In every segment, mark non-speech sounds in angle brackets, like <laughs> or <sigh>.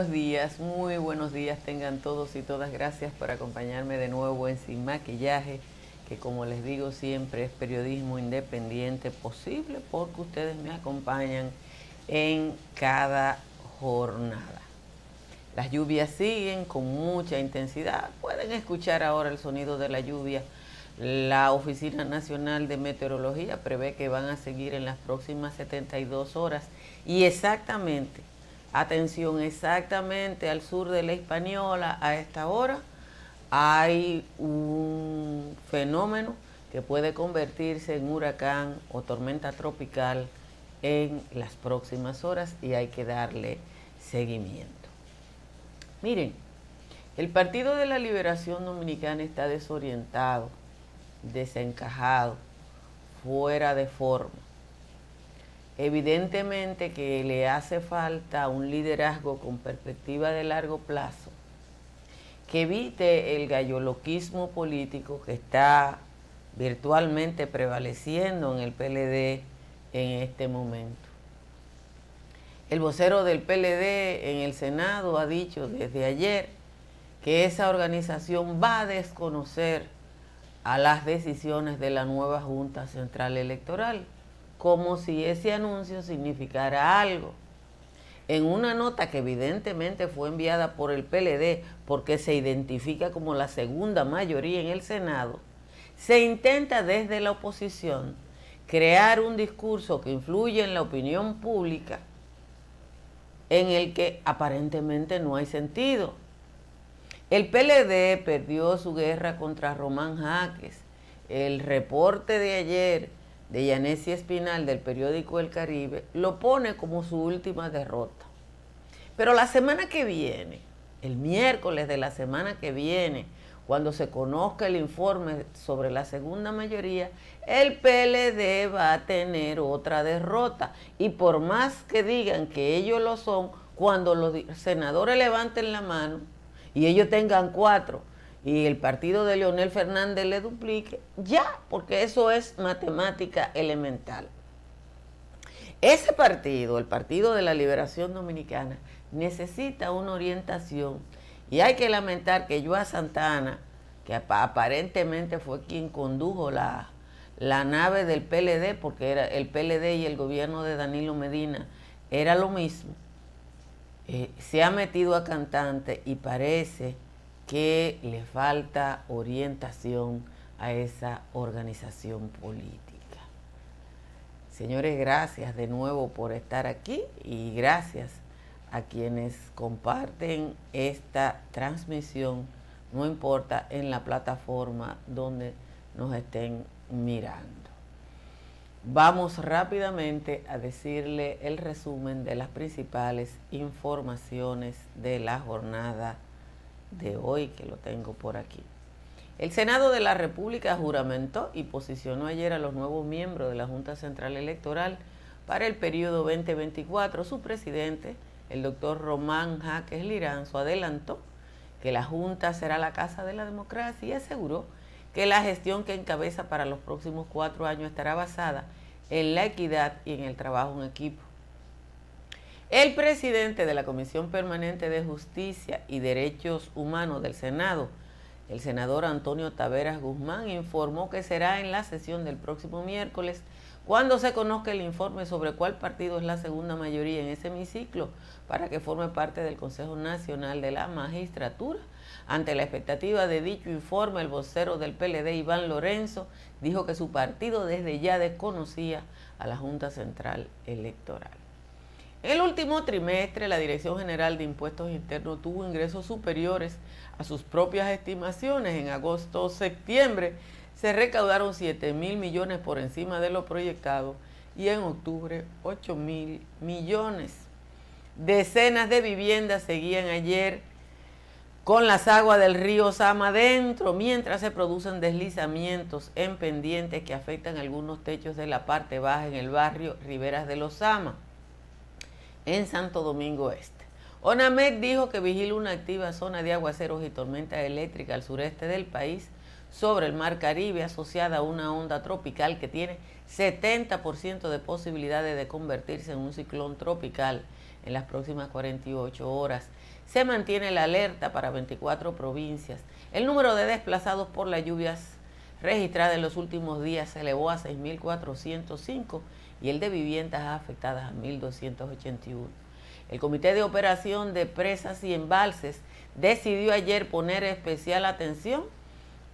buenos días, muy buenos días tengan todos y todas. Gracias por acompañarme de nuevo en Sin Maquillaje, que como les digo siempre es periodismo independiente posible porque ustedes me acompañan en cada jornada. Las lluvias siguen con mucha intensidad. Pueden escuchar ahora el sonido de la lluvia. La Oficina Nacional de Meteorología prevé que van a seguir en las próximas 72 horas y exactamente Atención, exactamente al sur de la Hispaniola a esta hora hay un fenómeno que puede convertirse en huracán o tormenta tropical en las próximas horas y hay que darle seguimiento. Miren, el Partido de la Liberación Dominicana está desorientado, desencajado, fuera de forma. Evidentemente que le hace falta un liderazgo con perspectiva de largo plazo, que evite el galloloquismo político que está virtualmente prevaleciendo en el PLD en este momento. El vocero del PLD en el Senado ha dicho desde ayer que esa organización va a desconocer a las decisiones de la nueva Junta Central Electoral como si ese anuncio significara algo. En una nota que evidentemente fue enviada por el PLD porque se identifica como la segunda mayoría en el Senado, se intenta desde la oposición crear un discurso que influye en la opinión pública en el que aparentemente no hay sentido. El PLD perdió su guerra contra Román Jaques. El reporte de ayer de Yanesi Espinal del periódico El Caribe lo pone como su última derrota. Pero la semana que viene, el miércoles de la semana que viene, cuando se conozca el informe sobre la segunda mayoría, el PLD va a tener otra derrota. Y por más que digan que ellos lo son, cuando los senadores levanten la mano y ellos tengan cuatro y el partido de Leonel Fernández le duplique, ya, porque eso es matemática elemental. Ese partido, el Partido de la Liberación Dominicana, necesita una orientación y hay que lamentar que Joa Santana, que aparentemente fue quien condujo la, la nave del PLD, porque era el PLD y el gobierno de Danilo Medina era lo mismo, eh, se ha metido a cantante y parece que le falta orientación a esa organización política. Señores, gracias de nuevo por estar aquí y gracias a quienes comparten esta transmisión, no importa en la plataforma donde nos estén mirando. Vamos rápidamente a decirle el resumen de las principales informaciones de la jornada de hoy, que lo tengo por aquí. El Senado de la República juramentó y posicionó ayer a los nuevos miembros de la Junta Central Electoral para el periodo 2024. Su presidente, el doctor Román Jaques Liranzo, adelantó que la Junta será la casa de la democracia y aseguró que la gestión que encabeza para los próximos cuatro años estará basada en la equidad y en el trabajo en equipo. El presidente de la Comisión Permanente de Justicia y Derechos Humanos del Senado, el senador Antonio Taveras Guzmán, informó que será en la sesión del próximo miércoles cuando se conozca el informe sobre cuál partido es la segunda mayoría en ese hemiciclo para que forme parte del Consejo Nacional de la Magistratura. Ante la expectativa de dicho informe, el vocero del PLD, Iván Lorenzo, dijo que su partido desde ya desconocía a la Junta Central Electoral. El último trimestre, la Dirección General de Impuestos Internos tuvo ingresos superiores a sus propias estimaciones. En agosto-septiembre se recaudaron 7 mil millones por encima de lo proyectado y en octubre 8 mil millones. Decenas de viviendas seguían ayer con las aguas del río Sama dentro, mientras se producen deslizamientos en pendientes que afectan algunos techos de la parte baja en el barrio Riberas de los Sama en Santo Domingo Este. ONAMED dijo que vigila una activa zona de aguaceros y tormenta eléctrica al sureste del país sobre el Mar Caribe asociada a una onda tropical que tiene 70% de posibilidades de convertirse en un ciclón tropical en las próximas 48 horas. Se mantiene la alerta para 24 provincias. El número de desplazados por las lluvias registradas en los últimos días se elevó a 6.405 y el de viviendas afectadas a 1.281. El Comité de Operación de Presas y Embalses decidió ayer poner especial atención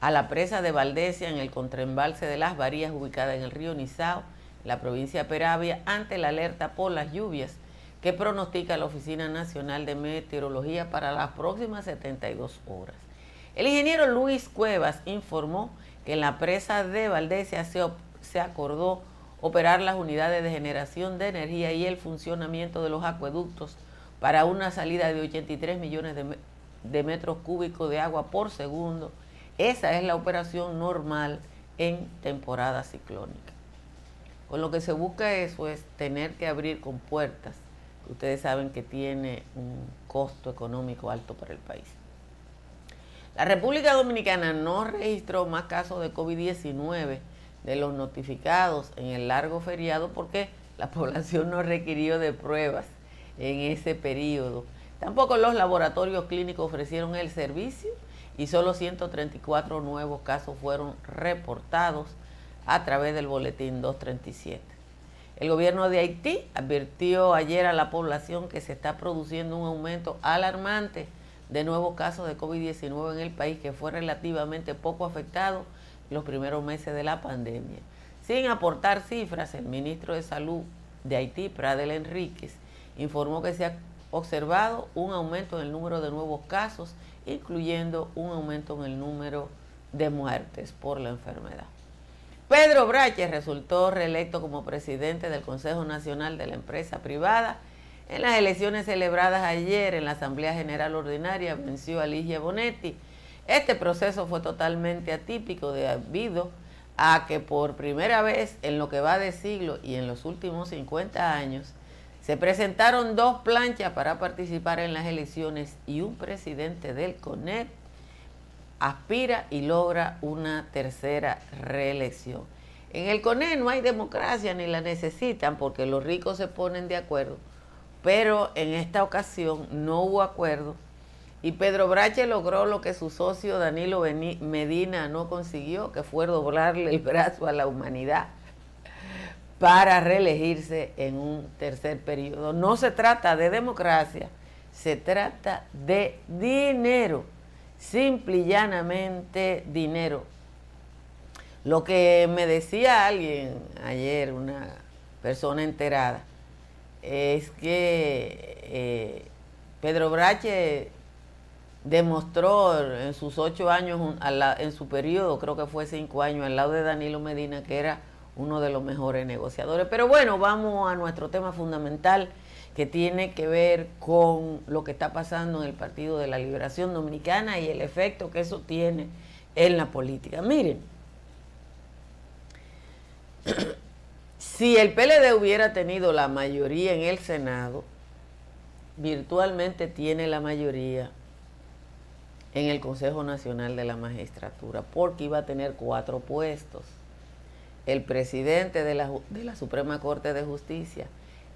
a la presa de Valdesia en el contraembalse de las Varías ubicada en el río Nizao, la provincia de Peravia, ante la alerta por las lluvias que pronostica la Oficina Nacional de Meteorología para las próximas 72 horas. El ingeniero Luis Cuevas informó que en la presa de Valdesia se, se acordó operar las unidades de generación de energía y el funcionamiento de los acueductos para una salida de 83 millones de, de metros cúbicos de agua por segundo. Esa es la operación normal en temporada ciclónica. Con lo que se busca eso es tener que abrir con puertas, ustedes saben que tiene un costo económico alto para el país. La República Dominicana no registró más casos de COVID-19 de los notificados en el largo feriado porque la <laughs> población no requirió de pruebas en ese periodo Tampoco los laboratorios clínicos ofrecieron el servicio y solo 134 nuevos casos fueron reportados a través del boletín 237. El gobierno de Haití advirtió ayer a la población que se está produciendo un aumento alarmante de nuevos casos de COVID-19 en el país que fue relativamente poco afectado los primeros meses de la pandemia. Sin aportar cifras, el ministro de Salud de Haití, Pradel Enríquez, informó que se ha observado un aumento en el número de nuevos casos, incluyendo un aumento en el número de muertes por la enfermedad. Pedro Brache resultó reelecto como presidente del Consejo Nacional de la Empresa Privada. En las elecciones celebradas ayer en la Asamblea General Ordinaria venció a Ligia Bonetti. Este proceso fue totalmente atípico debido a que por primera vez en lo que va de siglo y en los últimos 50 años se presentaron dos planchas para participar en las elecciones y un presidente del CONEP aspira y logra una tercera reelección. En el CONEP no hay democracia ni la necesitan porque los ricos se ponen de acuerdo, pero en esta ocasión no hubo acuerdo y Pedro Brache logró lo que su socio Danilo Medina no consiguió, que fue doblarle el brazo a la humanidad para reelegirse en un tercer periodo. No se trata de democracia, se trata de dinero, simple y llanamente dinero. Lo que me decía alguien ayer, una persona enterada, es que eh, Pedro Brache demostró en sus ocho años, en su periodo, creo que fue cinco años, al lado de Danilo Medina, que era uno de los mejores negociadores. Pero bueno, vamos a nuestro tema fundamental que tiene que ver con lo que está pasando en el Partido de la Liberación Dominicana y el efecto que eso tiene en la política. Miren, <coughs> si el PLD hubiera tenido la mayoría en el Senado, virtualmente tiene la mayoría en el Consejo Nacional de la Magistratura, porque iba a tener cuatro puestos el presidente de la, de la Suprema Corte de Justicia,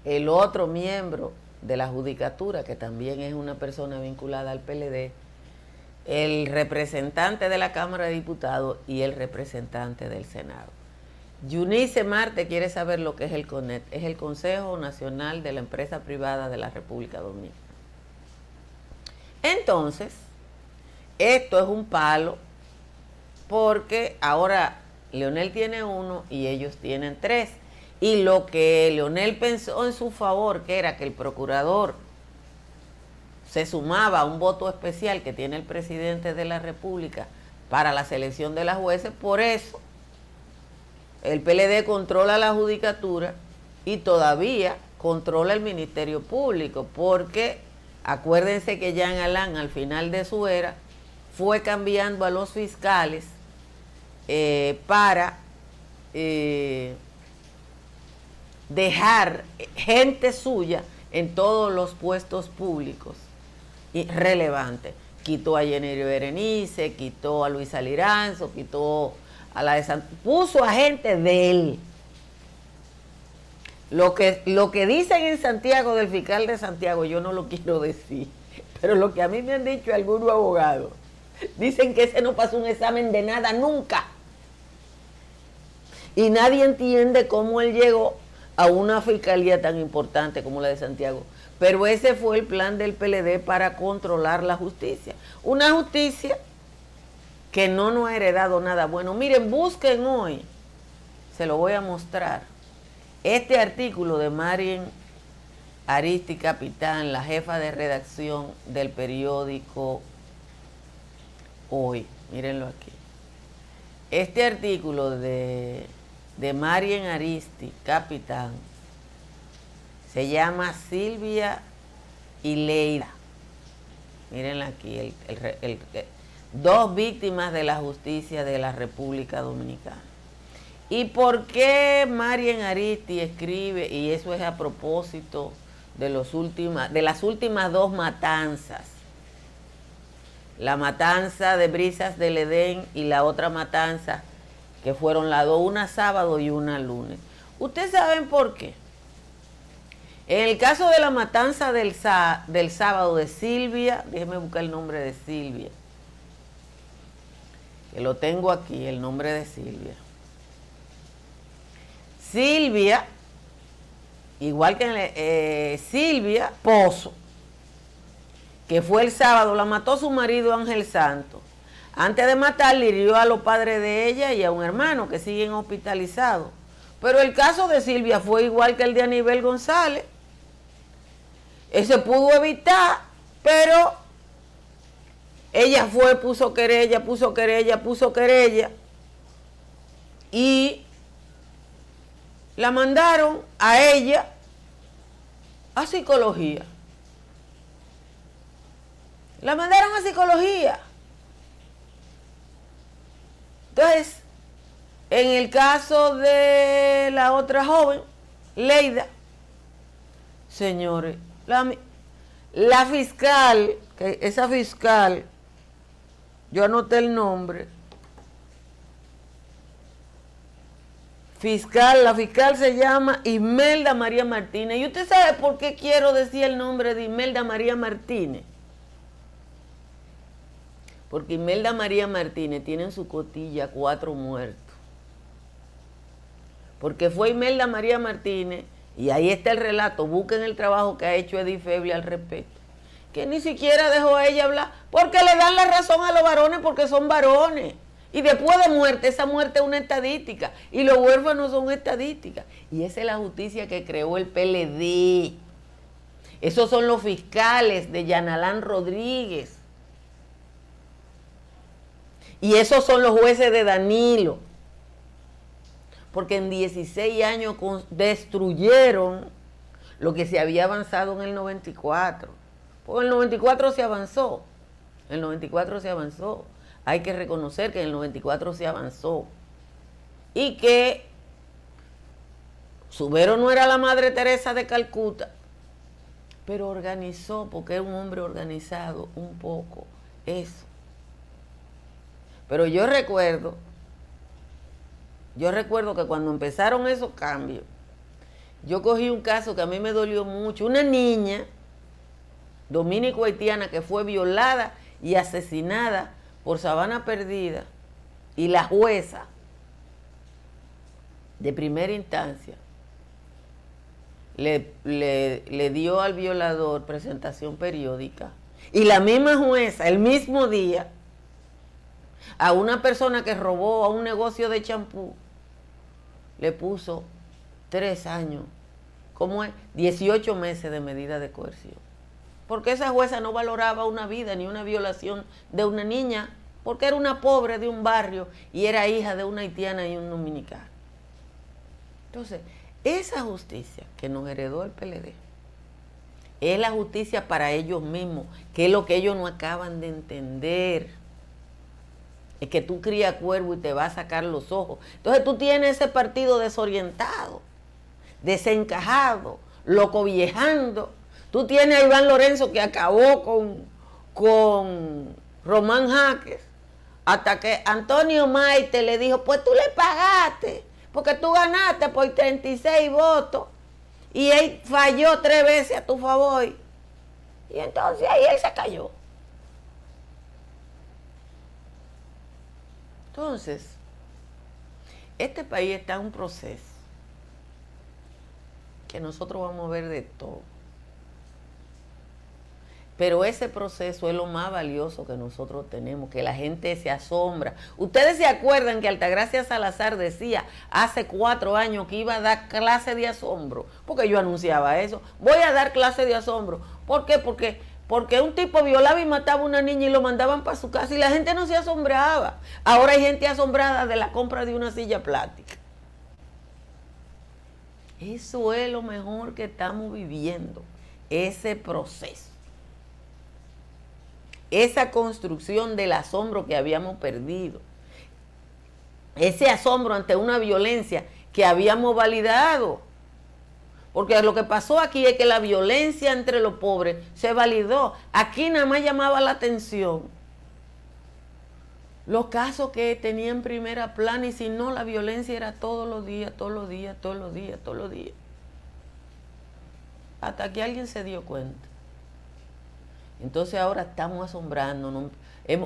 el otro miembro de la Judicatura, que también es una persona vinculada al PLD, el representante de la Cámara de Diputados y el representante del Senado. Yunice Marte quiere saber lo que es el CONET, es el Consejo Nacional de la Empresa Privada de la República Dominicana. Entonces, esto es un palo porque ahora Leonel tiene uno y ellos tienen tres. Y lo que Leonel pensó en su favor, que era que el procurador se sumaba a un voto especial que tiene el presidente de la República para la selección de las jueces, por eso el PLD controla la judicatura y todavía controla el Ministerio Público, porque acuérdense que Jean Alain al final de su era fue cambiando a los fiscales eh, para eh, dejar gente suya en todos los puestos públicos y relevantes. Quitó a Jenny Berenice, quitó a Luis Aliranzo, quitó a la de San... puso a gente de él. Lo que, lo que dicen en Santiago del fiscal de Santiago, yo no lo <laughs> quiero decir, pero lo que a mí me han dicho algunos abogados, dicen que ese no pasó un examen de nada nunca. Y nadie entiende cómo él llegó a una fiscalía tan importante como la de Santiago. Pero ese fue el plan del PLD para controlar la justicia. Una justicia que no nos ha heredado nada bueno. Miren, busquen hoy, se lo voy a mostrar, este artículo de Marien Aristi Capitán, la jefa de redacción del periódico Hoy. Mírenlo aquí. Este artículo de de Marien Aristi, capitán, se llama Silvia y Leida. Mírenla aquí, dos víctimas de la justicia de la República Dominicana. ¿Y por qué Marien Aristi escribe, y eso es a propósito de, los de las últimas dos matanzas? La matanza de Brisas del Edén y la otra matanza que fueron las dos, una sábado y una lunes. ¿Ustedes saben por qué? En el caso de la matanza del, del sábado de Silvia, déjenme buscar el nombre de Silvia, que lo tengo aquí, el nombre de Silvia. Silvia, igual que eh, Silvia Pozo, que fue el sábado, la mató su marido Ángel Santos. Antes de matar, hirió a los padres de ella y a un hermano que siguen hospitalizados. Pero el caso de Silvia fue igual que el de Aníbal González. Ese pudo evitar, pero ella fue, puso querella, puso querella, puso querella. Y la mandaron a ella a psicología. La mandaron a psicología. Entonces, en el caso de la otra joven, Leida, señores, la, fiscal, esa fiscal, yo anoté el nombre, fiscal, la fiscal se llama Imelda María Martínez. ¿Y usted sabe por qué quiero decir el nombre de Imelda María Martínez? Porque Imelda María Martínez tiene en su cotilla cuatro muertos. Porque fue Imelda María Martínez, y ahí está el relato, busquen el trabajo que ha hecho Edith Feble al respecto, que ni siquiera dejó a ella hablar, porque le dan la razón a los varones porque son varones. Y después de muerte, esa muerte es una estadística. Y los huérfanos son estadísticas. Y esa es la justicia que creó el PLD. Esos son los fiscales de Yanalán Rodríguez. Y esos son los jueces de Danilo. Porque en 16 años destruyeron lo que se había avanzado en el 94. Porque en el 94 se avanzó. En el 94 se avanzó. Hay que reconocer que en el 94 se avanzó. Y que Subero no era la Madre Teresa de Calcuta, pero organizó, porque era un hombre organizado, un poco, eso. Pero yo recuerdo, yo recuerdo que cuando empezaron esos cambios, yo cogí un caso que a mí me dolió mucho. Una niña dominico haitiana que fue violada y asesinada por Sabana Perdida y la jueza de primera instancia le, le, dio al violador presentación periódica y la misma jueza el mismo día a una persona que robó a un negocio de champú, le puso tres años, ¿cómo es? 18 meses de medida de coerción. Porque esa jueza no valoraba una vida ni una violación de una niña, porque era una pobre de un barrio y era hija de una haitiana y un dominicano. Entonces, esa justicia que nos heredó el PLD es la justicia para ellos mismos, que es lo que ellos no acaban de entender es que tú crías cuervo y te va a sacar los ojos. Entonces tú tienes ese partido desorientado, desencajado, loco viejando. Tú tienes a Iván Lorenzo que acabó con, con Román Jaques, hasta que Antonio Maite le dijo, pues tú le pagaste, porque tú ganaste por 36 votos. y él falló tres veces a tu favor. Y entonces ahí él se cayó. Entonces, este país está en un proceso que nosotros vamos a ver de todo. Pero ese proceso es lo más valioso que nosotros tenemos, que la gente se asombra. Ustedes se acuerdan que Altagracia Salazar decía hace cuatro años que iba a dar clase de asombro, porque yo anunciaba eso. Voy a dar clase de asombro. ¿Por qué? Porque, porque un tipo violaba y mataba a una niña y lo mandaban para su casa y la gente no se asombraba. Ahora hay gente asombrada de la compra de una silla plástica. Eso es lo mejor que estamos viviendo, ese proceso esa construcción del asombro que habíamos perdido, ese asombro ante una violencia que habíamos validado. Porque lo que pasó aquí es que la violencia entre los pobres se validó. Aquí nada más llamaba la atención los casos que tenían primera plana y si no, la violencia era todos los días, todos los días, todos los días, todos los días. Hasta que alguien se dio cuenta. Entonces ahora estamos asombrando.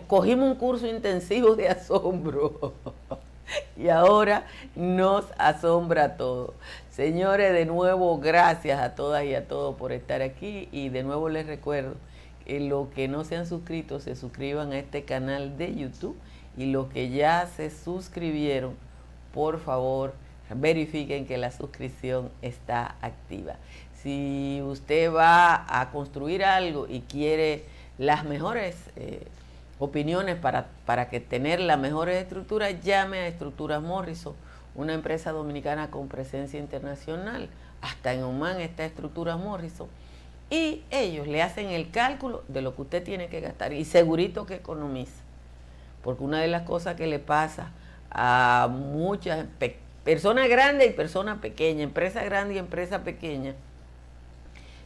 cogimos un curso intensivo de asombro <laughs> <laughs> y ahora nos asombra todo. Señores, de nuevo, gracias a todas y a todos por estar aquí y de nuevo les recuerdo que los que no se han suscrito se suscriban a este canal de YouTube y los que ya se suscribieron, por favor, verifiquen que la suscripción está activa. Si usted va a construir algo y quiere las mejores eh, opiniones para, para que tener las mejores estructuras, llame a Estructuras Morrison, una empresa dominicana con presencia internacional. Hasta en Oman está Estructuras Morrison. Y ellos le hacen el cálculo de lo que usted tiene que gastar y segurito que economiza. Porque una de las cosas que le pasa a muchas personas grandes y personas pequeñas, empresas grandes y empresas pequeñas,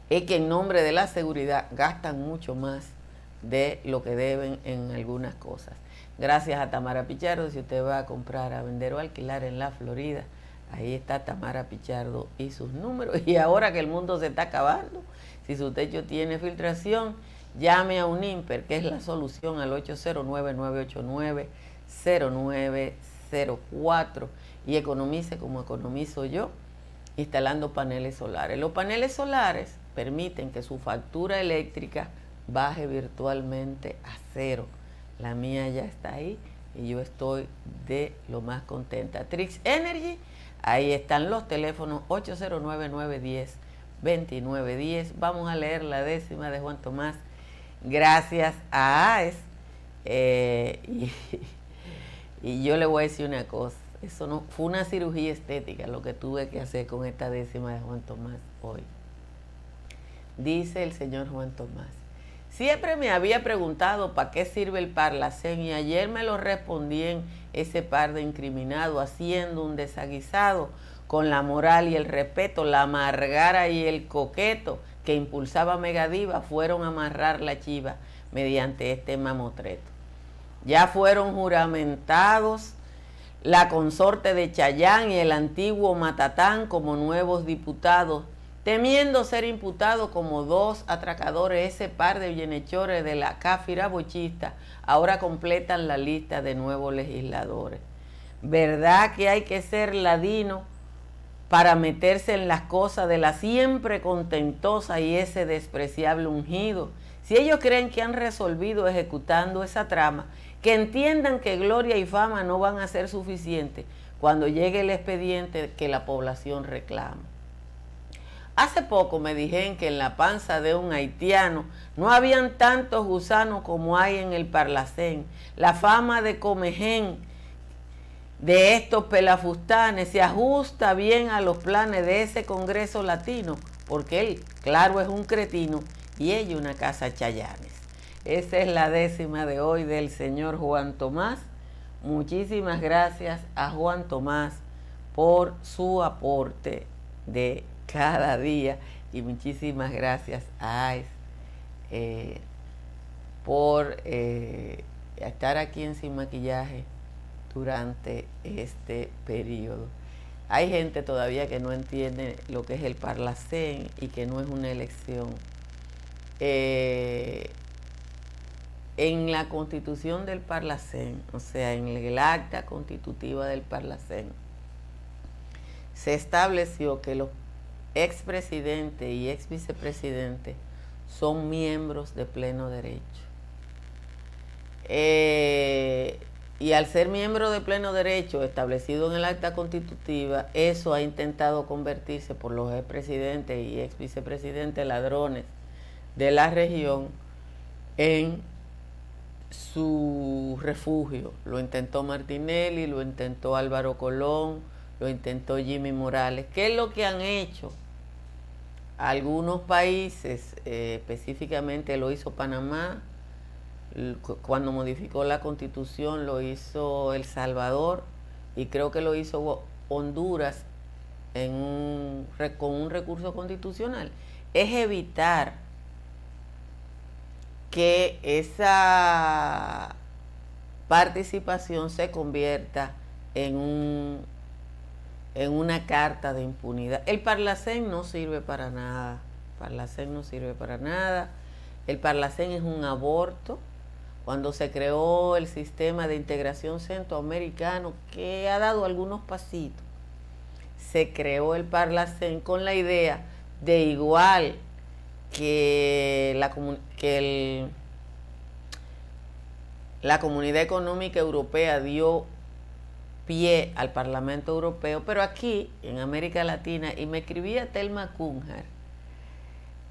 es que en nombre de la seguridad gastan mucho más de lo que deben en algunas cosas. Gracias a Tamara Pichardo, si usted va a comprar, a vender o alquilar en la Florida, ahí está Tamara Pichardo y sus números. <laughs> Y ahora que el mundo se está acabando, si su techo tiene filtración, llame a un IMPER, que es la solución al 809-989-0904 y economice como economizo yo, instalando paneles solares. Los paneles solares permiten que su factura eléctrica baje virtualmente a cero. La mía ya está ahí y yo estoy de lo más contenta. Trix Energy, ahí están los teléfonos 809-910-2910. Vamos a leer la décima de Juan Tomás. Gracias a AES. Eh, y, <laughs> y yo le voy a decir una cosa. Eso no fue una cirugía estética lo que tuve que hacer con esta décima de Juan Tomás hoy dice el señor Juan Tomás. Siempre me había preguntado para qué sirve el parlacén y ayer me lo respondí en ese par de incriminado haciendo un desaguisado con la moral y el respeto, la amargara y el coqueto que impulsaba Megadiva fueron a amarrar la chiva mediante este mamotreto. Ya fueron juramentados la consorte de Chayán y el antiguo Matatán como nuevos diputados temiendo ser imputado como dos atracadores, ese par de bienhechores de la cáfira bochista ahora completan la lista de nuevos legisladores. ¿Verdad que hay que ser ladino para meterse en las cosas de la siempre contentosa y ese despreciable ungido? Si ellos creen que han resolvido ejecutando esa trama, que entiendan que gloria y fama no van a ser suficientes cuando llegue el expediente que la población reclama. Hace poco me dijeron que en la panza de un haitiano no habían tantos gusanos como hay en el Parlacén. La fama de Comején de estos pelafustanes se ajusta bien a los planes de ese Congreso Latino, porque él, claro, es un cretino y ella una casa chayanes. Esa es la décima de hoy del señor Juan Tomás. Muchísimas gracias a Juan Tomás por su aporte de cada día. Y muchísimas gracias a AIS eh, por eh, estar aquí en Sin Maquillaje durante este periodo. hay gente todavía que no entiende lo que es el Parlacén y que no es una elección. Eh, en la constitución del Parlacén, o sea, en el acta constitutiva del Parlacén, se estableció que los expresidentes y ex vicepresidentes son miembros de pleno derecho. Eh, y al ser miembro de pleno derecho establecido en el acta constitutiva, eso ha intentado convertirse por los expresidentes y ex vicepresidentes ladrones de la región en su refugio. Lo intentó Martinelli, lo intentó Álvaro Colón, lo intentó Jimmy Morales. ¿Qué es lo que han hecho? Algunos países, eh, específicamente lo hizo Panamá, cuando modificó la constitución lo hizo El Salvador y creo que lo hizo Honduras en con un recurso constitucional. Es evitar que esa participación se convierta en, un, en una carta de impunidad. El Parlacén no sirve para nada. Parlacén no sirve para nada. El Parlacén es un aborto. Cuando se creó el sistema de integración centroamericano, que ha dado algunos pasitos, se creó el Parlacén con la idea de igual que la, que la Comunidad Económica Europea dio pie al Parlamento Europeo, pero aquí, en América Latina, y me escribía Telma Kunjar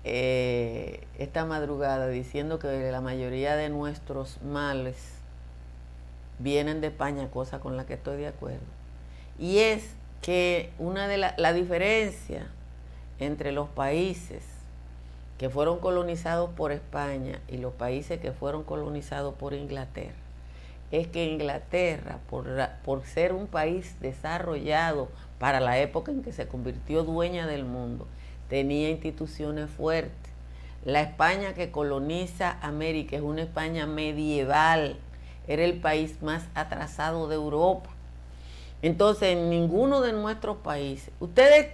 eh, esta madrugada diciendo que la mayoría de nuestros males vienen de España, cosa con la que estoy de acuerdo. Y es que una de las la diferencia entre los países que fueron colonizados por España y los países que fueron colonizados por Inglaterra, es que Inglaterra, por, ser un país desarrollado para la época en que se convirtió dueña del mundo, tenía instituciones fuertes. La España que coloniza América es una España medieval, era el país más atrasado de Europa. Entonces, en ninguno de nuestros países, ustedes,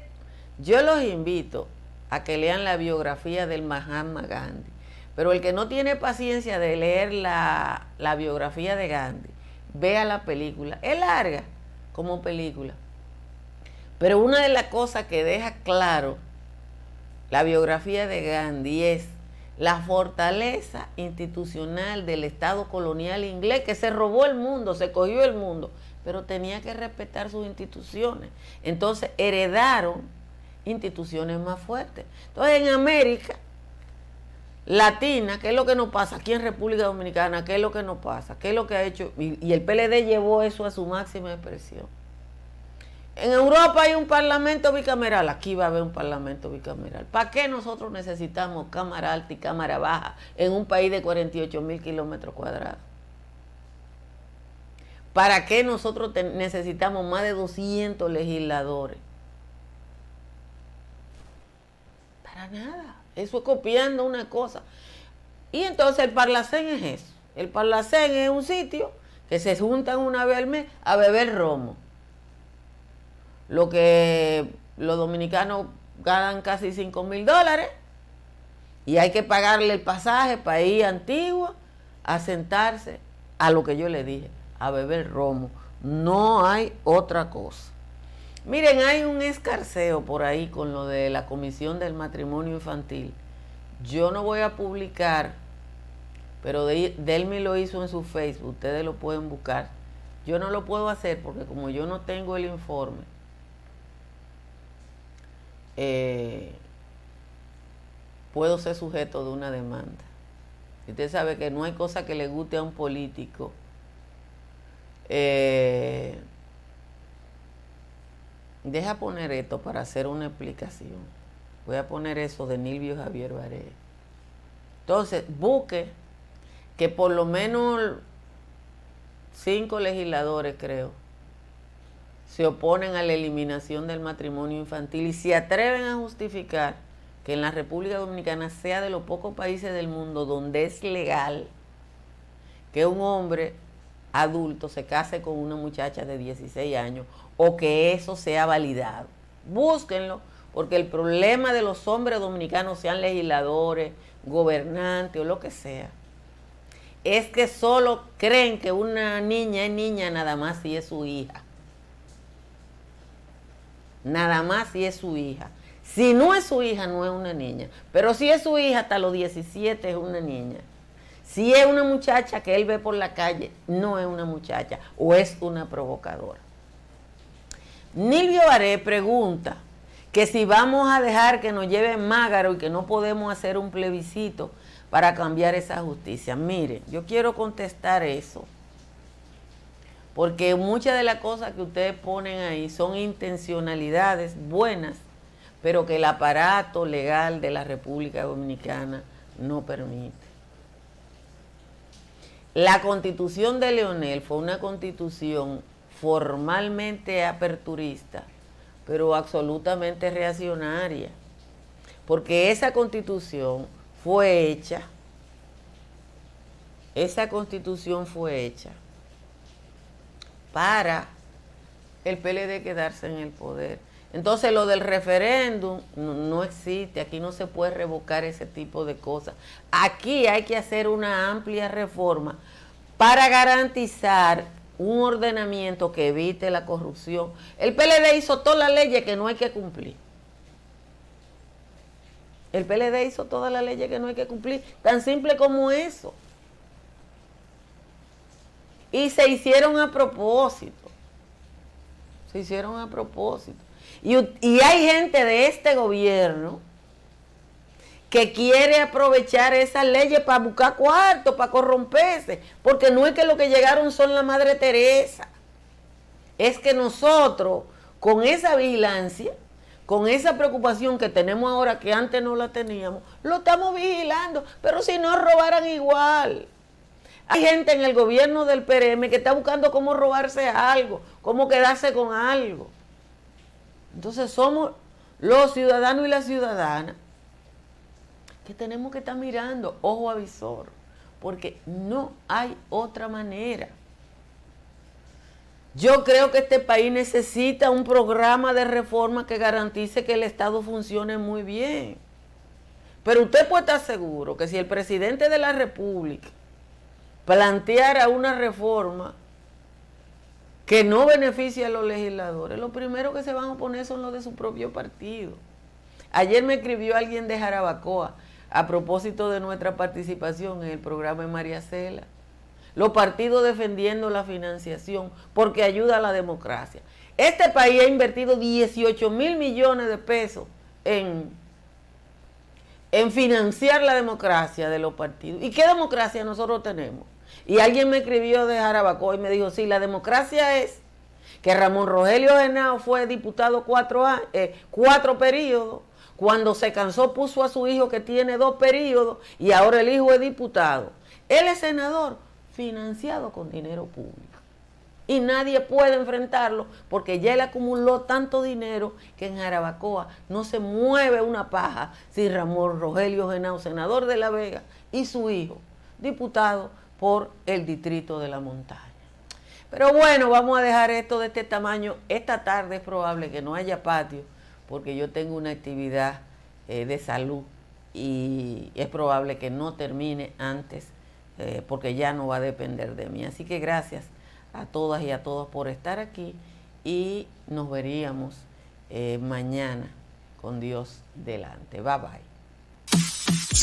yo los invito a que lean la biografía del Mahatma Gandhi. Pero el que no tiene paciencia de leer la, la biografía de Gandhi, vea la película. Es larga como película. Pero una de las cosas que deja claro la biografía de Gandhi es la fortaleza institucional del Estado colonial inglés que se robó el mundo, se cogió el mundo, pero tenía que respetar sus instituciones. Entonces heredaron instituciones más fuertes. Entonces en América Latina, ¿qué es lo que nos pasa? Aquí en República Dominicana, ¿qué es lo que nos pasa? ¿Qué es lo que ha hecho? Y, el PLD llevó eso a su máxima expresión. En Europa hay un parlamento bicameral, aquí va a haber un parlamento bicameral. ¿Para qué nosotros necesitamos cámara alta y cámara baja en un país de 48 mil kilómetros cuadrados? ¿Para qué nosotros necesitamos más de 200 legisladores? nada. Eso es copiando una cosa. Y entonces el Parlacén es eso. El Parlacén es un sitio que se juntan una vez al mes a beber romo. Lo que los dominicanos ganan casi 5 mil dólares y hay que pagarle el pasaje para ir a Antigua a sentarse a lo que yo le dije, a beber romo. No hay otra cosa. Miren, hay un escarceo por ahí con lo de la Comisión del Matrimonio Infantil. Yo no voy a publicar, pero Delmi lo hizo en su Facebook, ustedes lo pueden buscar. Yo no lo puedo hacer porque como yo no tengo el informe, eh, puedo ser sujeto de una demanda. Usted sabe que no hay cosa que le guste a un político. Eh, Deja poner esto para hacer una explicación. Voy a poner eso de Nilvio Javier Varela. Entonces, busque que por lo menos cinco legisladores, creo, se oponen a la eliminación del matrimonio infantil y se atreven a justificar que en la República Dominicana sea de los pocos países del mundo donde es legal que un hombre adulto se case con una muchacha de 16 años o que eso sea validado. Búsquenlo, porque el problema de los hombres dominicanos, sean legisladores, gobernantes o lo que sea, es que solo creen que una niña es niña nada más si es su hija. Nada más si es su hija. Si no es su hija, no es una niña. Pero si es su hija, hasta los 17 es una niña. Si es una muchacha que él ve por la calle, no es una muchacha o es una provocadora. Nilvio Baré pregunta que si vamos a dejar que nos lleve Mágaro y que no podemos hacer un plebiscito para cambiar esa justicia. Mire, yo quiero contestar eso, porque muchas de las cosas que ustedes ponen ahí son intencionalidades buenas, pero que el aparato legal de la República Dominicana no permite. La constitución de Leonel fue una constitución formalmente aperturista, pero absolutamente reaccionaria, porque esa constitución fue hecha, esa constitución fue hecha para el PLD quedarse en el poder. Entonces lo del referéndum no, existe, aquí no se puede revocar ese tipo de cosas. Aquí hay que hacer una amplia reforma para garantizar un ordenamiento que evite la corrupción. El PLD hizo todas las leyes que no hay que cumplir. El PLD hizo todas las leyes que no hay que cumplir, tan simple como eso. Y se hicieron a propósito. Se hicieron a propósito. Y, hay gente de este gobierno que quiere aprovechar esas leyes para buscar cuarto, para corromperse, porque no es que lo que llegaron son la Madre Teresa, es que nosotros con esa vigilancia, con esa preocupación que tenemos ahora que antes no la teníamos, lo estamos vigilando, pero si no robaran igual. Hay gente en el gobierno del PRM que está buscando cómo robarse algo, cómo quedarse con algo. Entonces somos los ciudadanos y las ciudadanas que tenemos que estar mirando, ojo avisor, porque no hay otra manera. Yo creo que este país necesita un programa de reforma que garantice que el Estado funcione muy bien. Pero usted puede estar seguro que si el presidente de la República planteara una reforma que no beneficia a los legisladores, lo primero que se van a oponer son los de su propio partido. Ayer me escribió alguien de Jarabacoa a propósito de nuestra participación en el programa de María Cela. Los partidos defendiendo la financiación porque ayuda a la democracia. Este país ha invertido 18 mil millones de pesos en, en financiar la democracia de los partidos. ¿Y qué democracia nosotros tenemos? Y alguien me escribió de Jarabacoa y me dijo, sí, la democracia es que Ramón Rogelio Genao fue diputado cuatro, eh, cuatro periodos, cuando se cansó puso a su hijo que tiene dos periodos y ahora el hijo es diputado. Él es senador financiado con dinero público. Y nadie puede enfrentarlo porque ya él acumuló tanto dinero que en Jarabacoa no se mueve una paja si Ramón Rogelio Genao, senador de La Vega, y su hijo, diputado, por el distrito de la montaña. Pero bueno, vamos a dejar esto de este tamaño. Esta tarde es probable que no haya patio porque yo tengo una actividad eh, de salud y es probable que no termine antes eh, porque ya no va a depender de mí. Así que gracias a todas y a todos por estar aquí y nos veríamos eh, mañana con Dios delante. Bye bye.